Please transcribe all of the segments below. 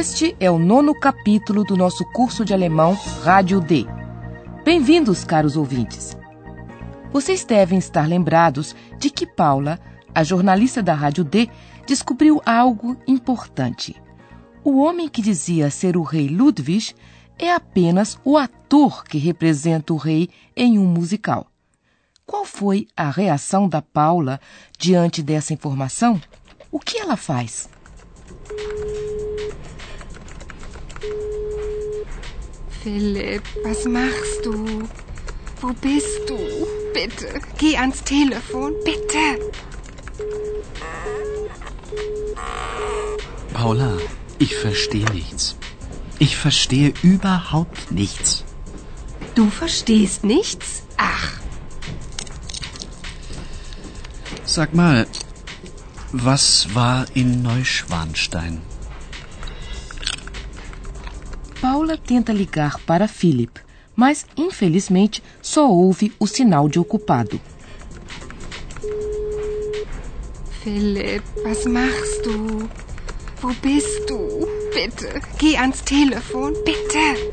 Este é o nono capítulo do nosso curso de alemão Rádio D. Bem-vindos, caros ouvintes. Vocês devem estar lembrados de que Paula, a jornalista da Rádio D, descobriu algo importante. O homem que dizia ser o rei Ludwig é apenas o ator que representa o rei em um musical. Qual foi a reação da Paula diante dessa informação? O que ela faz? Philipp, was machst du? Wo bist du? Bitte, geh ans Telefon, bitte. Paula, ich verstehe nichts. Ich verstehe überhaupt nichts. Du verstehst nichts? Ach, Sag mal, was war in Neuschwanstein? Paula tenta ligar para Philip, mas infelizmente só ouve o sinal de ocupado. Philipp, was machst du? Wo bist du? Bitte, geh ans Telefon, bitte.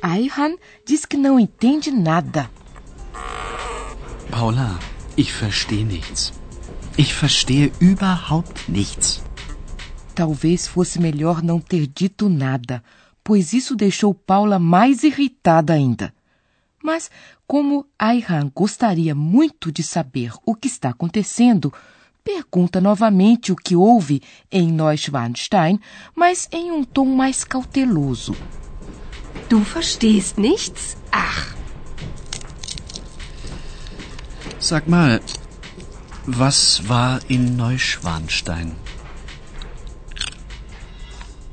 Ayhan diz que não entende nada. Paula, ich verstehe nichts. Ich verstehe überhaupt nichts. Talvez fosse melhor não ter dito nada, pois isso deixou Paula mais irritada ainda. Mas, como Ayhan gostaria muito de saber o que está acontecendo, pergunta novamente o que houve em Neuschwanstein, mas em um tom mais cauteloso. Du verstehst nichts? Ach, Sag mal, was war in Neuschwanstein?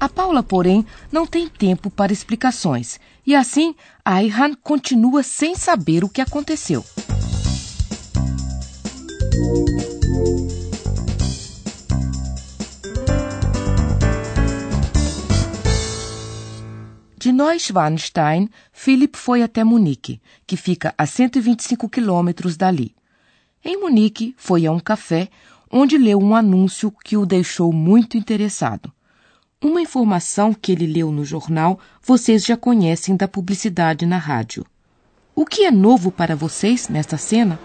A Paula, porém, não tem tempo para explicações, e assim Ayhan continua sem saber o que aconteceu. De Neuschwanstein, Philip foi até Munique, que fica a 125 quilômetros dali. Em Munique, foi a um café onde leu um anúncio que o deixou muito interessado. Uma informação que ele leu no jornal vocês já conhecem da publicidade na rádio. O que é novo para vocês nesta cena?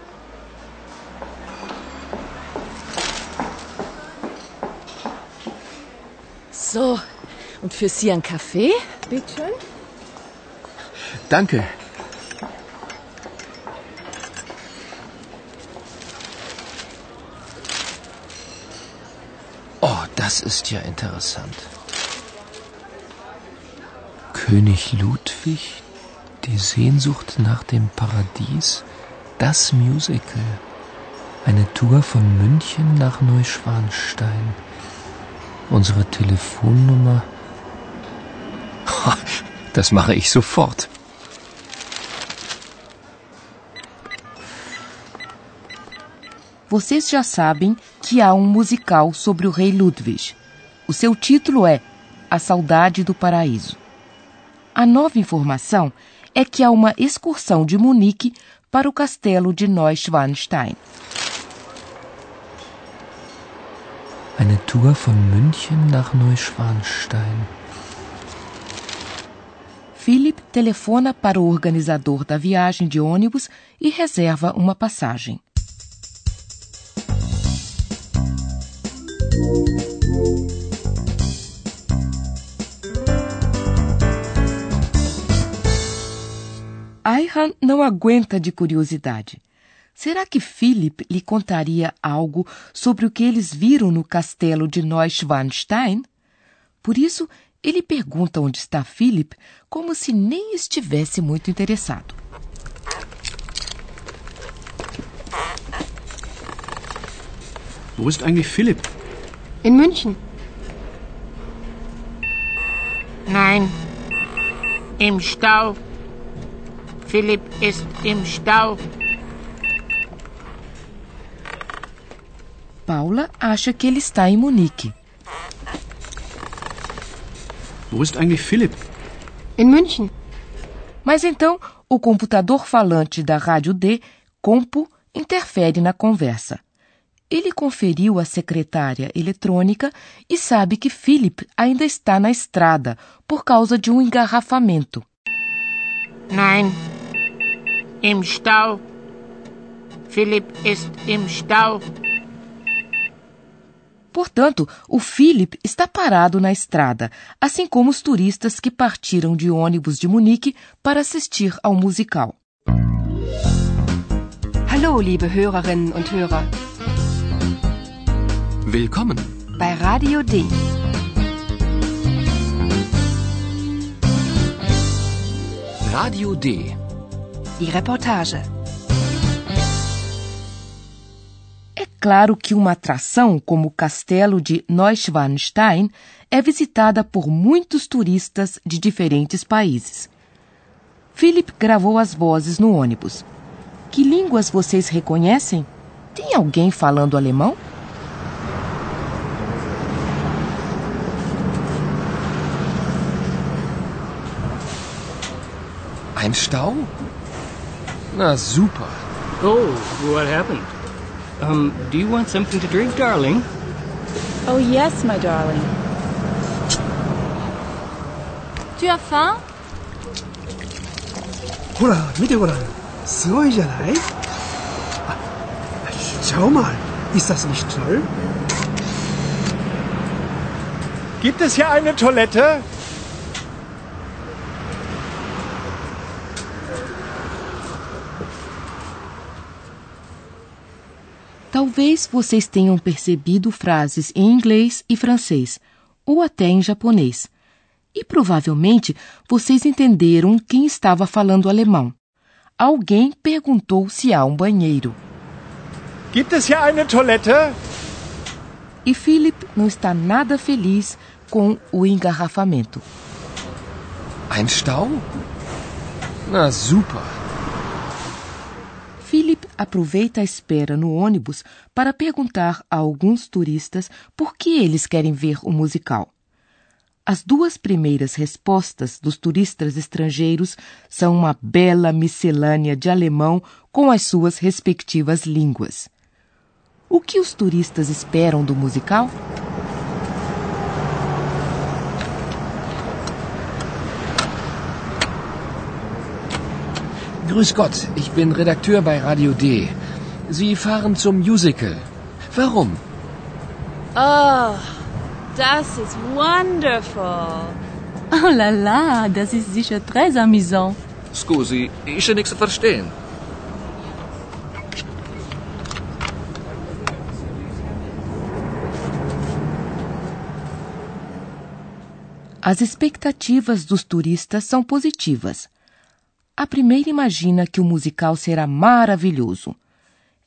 So, und für Sie ein Kaffee? Bitte schön. Danke. Oh, das ist ja interessant. König Ludwig, die Sehnsucht nach dem Paradies, das Musical. Eine Tour von München nach Neuschwanstein. Unsere Telefonnummer. Das mache ich sofort. Vocês já sabem que há um musical sobre o rei Ludwig. O seu título é A Saudade do Paraíso. A nova informação é que há uma excursão de Munique para o castelo de Neuschwanstein. Eine Tour von München nach Neuschwanstein. Philip telefona para o organizador da viagem de ônibus e reserva uma passagem. Ayhan não aguenta de curiosidade. Será que Philip lhe contaria algo sobre o que eles viram no castelo de Neuschwanstein? Por isso, ele pergunta onde está Philip, como se nem estivesse muito interessado. Wo ist eigentlich Philipp? in München. Nein. Im Stau. Philipp ist im Stau. Paula acha que ele está em Munique. Wo ist eigentlich Philipp? In München. Mas então o computador falante da rádio D, Compo, interfere na conversa. Ele conferiu à secretária eletrônica e sabe que Philip ainda está na estrada por causa de um engarrafamento. Nein. Im Stau. Philipp ist im Stau. Portanto, o Philip está parado na estrada, assim como os turistas que partiram de ônibus de Munique para assistir ao musical. Hallo, liebe Hörerinnen und Hörer. Willkommen. Bei Radio D. Radio D. Die Reportage. É claro que uma atração como o castelo de Neuschwanstein é visitada por muitos turistas de diferentes países. Philip gravou as vozes no ônibus. Que línguas vocês reconhecem? Tem alguém falando alemão? Ein Stau? Na super. Oh, what happened? Um, do you want something to drink, darling? Oh, yes, my darling. Tu as faim? ほら見てごらんすごいじゃないあ Schau mal ist das nicht toll Gibt es hier eine Toilette? Talvez vocês tenham percebido frases em inglês e francês, ou até em japonês. E provavelmente vocês entenderam quem estava falando alemão. Alguém perguntou se há um banheiro. Gibt es hier eine Toilette? E Philip não está nada feliz com o engarrafamento. Ein Stau? Na super. Aproveita a espera no ônibus para perguntar a alguns turistas por que eles querem ver o musical. As duas primeiras respostas dos turistas estrangeiros são uma bela miscelânea de alemão com as suas respectivas línguas. O que os turistas esperam do musical? Grüß Gott, ich bin Redakteur bei Radio D. Sie fahren zum Musical. Warum? Oh, das ist wonderful. Oh la la, das ist sicher très amusant. Scusi, ja nichts zu verstehen. As expectativas dos turistas são positivas. A primeira imagina que o musical será maravilhoso.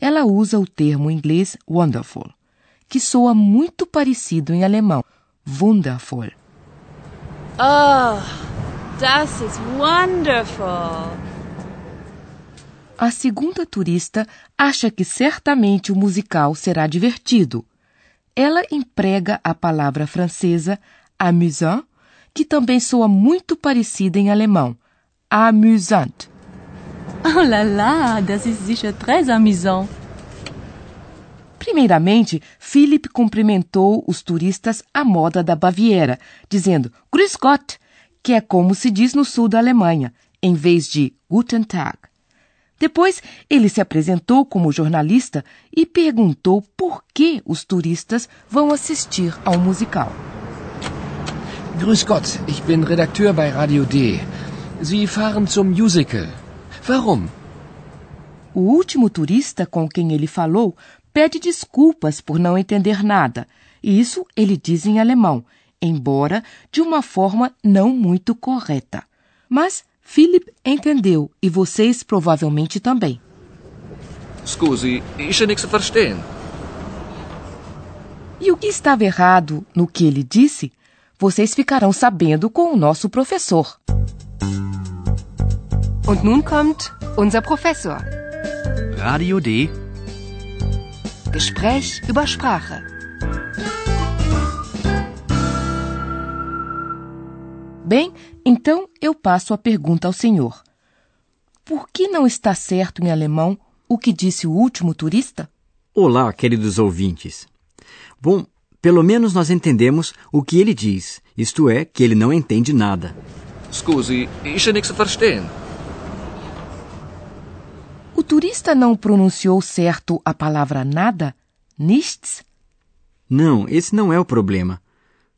Ela usa o termo inglês wonderful, que soa muito parecido em alemão, wundervoll. Oh, das ist wonderful. A segunda turista acha que certamente o musical será divertido. Ela emprega a palavra francesa amusant, que também soa muito parecida em alemão, amusant. Oh la la, das ist sicher très amusant. Primeiramente, Philip cumprimentou os turistas à moda da Baviera, dizendo Grüß Gott, que é como se diz no sul da Alemanha, em vez de Guten Tag. Depois, ele se apresentou como jornalista e perguntou por que os turistas vão assistir ao musical. Grüß Gott, ich bin Redakteur bei Radio D. Sie fahren zum Musical. Warum? O último turista com quem ele falou pede desculpas por não entender nada. E isso ele diz em alemão, embora de uma forma não muito correta. Mas Philip entendeu e vocês provavelmente também. Scusi, ja nichts verstehen. E o que estava errado no que ele disse vocês ficarão sabendo com o nosso professor. Und nun kommt unser Professor. Radio D. Gespräch über Sprache. Bem, então eu passo a pergunta ao senhor. Por que não está certo em alemão o que disse o último turista? Olá, queridos ouvintes. Bom, pelo menos nós entendemos o que ele diz, isto é, que ele não entende nada. Scusi, nichts zu verstehen. O turista não pronunciou certo a palavra nada? Nichts? Não, esse não é o problema.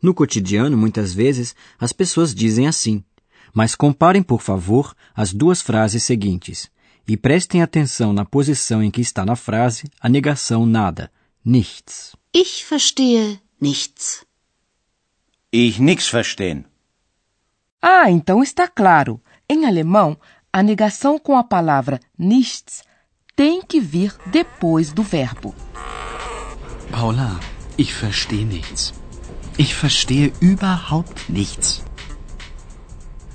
No cotidiano, muitas vezes, as pessoas dizem assim. Mas comparem, por favor, as duas frases seguintes e prestem atenção na posição em que está na frase a negação nada, nichts. Ich verstehe nichts. Ich nix verstehen. Ah, então está claro. Em alemão, a negação com a palavra nichts tem que vir depois do verbo. Paula, ich verstehe nichts. Ich verstehe überhaupt nichts.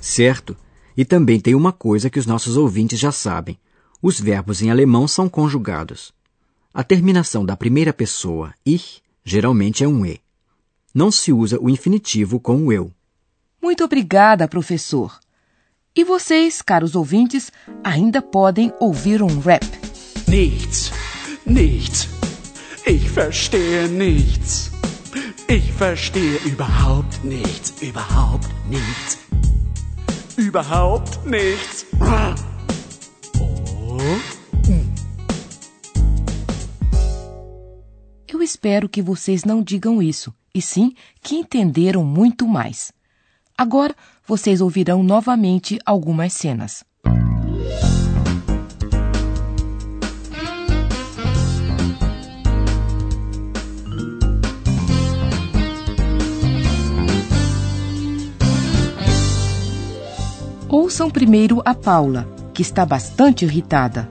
Certo. E também tem uma coisa que os nossos ouvintes já sabem: os verbos em alemão são conjugados. A terminação da primeira pessoa, ich, geralmente é um e. Não se usa o infinitivo com o eu. Muito obrigada, professor. E vocês, caros ouvintes, ainda podem ouvir um rap. Nichts, nichts. Ich verstehe nichts. Ich verstehe überhaupt nichts, überhaupt nichts. Überhaupt nichts. Eu espero que vocês não digam isso, e sim que entenderam muito mais. Agora vocês ouvirão novamente algumas cenas. Ouçam primeiro a Paula, que está bastante irritada.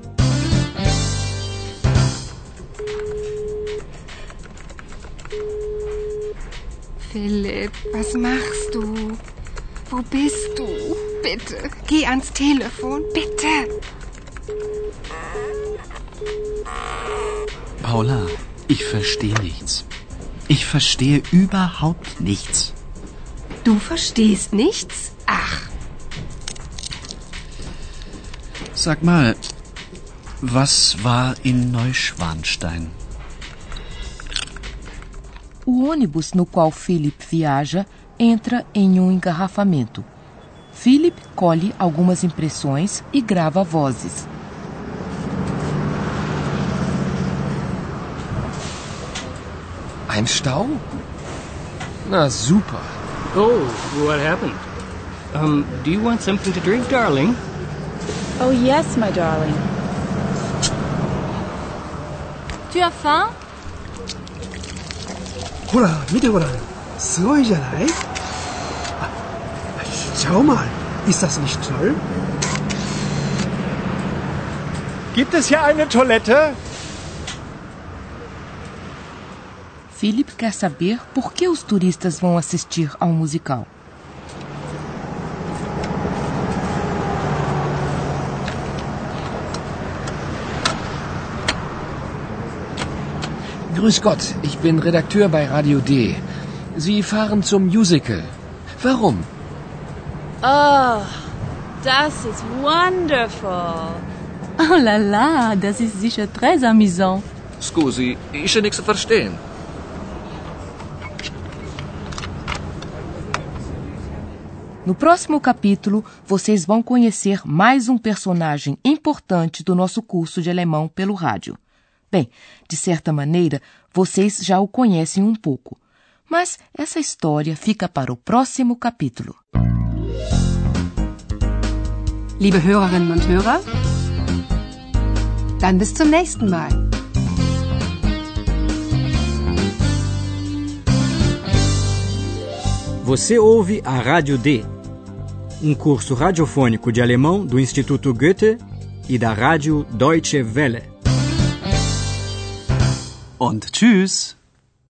Philipp, was machst du? Wo bist du? Bitte, geh ans Telefon, bitte. Paula, ich verstehe nichts. Ich verstehe überhaupt nichts. Du verstehst nichts? Ach, Sag mal, was war in Neuschwanstein? O ônibus no qual Philip viaja entra em um engarrafamento. Philip colhe algumas impressões e grava vozes. Ein Stau? Na super. Oh, what happened? Um, do you want something to drink, darling? Oh, yes, my darling. Tu as faim? ほら、見てごらん。すごいじゃないあ、 Schau mal. Ist das nicht toll? Gibt es hier eine Toilette? Philip quer saber por que os turistas vão assistir ao musical. Grüß Gott, ich bin Redakteur bei Radio D. Sie fahren zum Musical. Warum? Oh, das ist wonderful. Oh la la, das ist sicher très amusant. Scusi, ja nichts verstehen. No próximo capítulo, vocês vão conhecer mais um personagem importante do nosso curso de alemão pelo rádio. Bem, de certa maneira, vocês já o conhecem um pouco, mas essa história fica para o próximo capítulo. Liebe Hörerinnen und Hörer, dann bis zum nächsten Mal. Você ouve a Rádio D, um curso radiofônico de alemão do Instituto Goethe e da Rádio Deutsche Welle. Und tschüss.